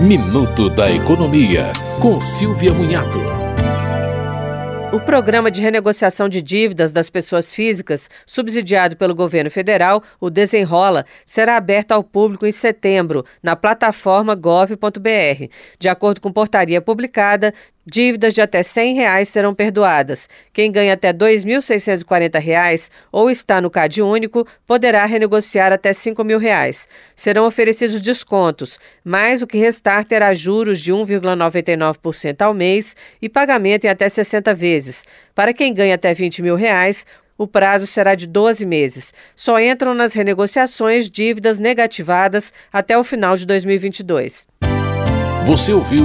Minuto da Economia, com Silvia Munhato. O programa de renegociação de dívidas das pessoas físicas, subsidiado pelo governo federal, o Desenrola, será aberto ao público em setembro, na plataforma gov.br. De acordo com portaria publicada, Dívidas de até 100 reais serão perdoadas. Quem ganha até R$ 2.640 ou está no CAD único poderá renegociar até 5 mil reais. Serão oferecidos descontos, mas o que restar terá juros de 1,99% ao mês e pagamento em até 60 vezes. Para quem ganha até 20 mil reais, o prazo será de 12 meses. Só entram nas renegociações dívidas negativadas até o final de 2022. Você ouviu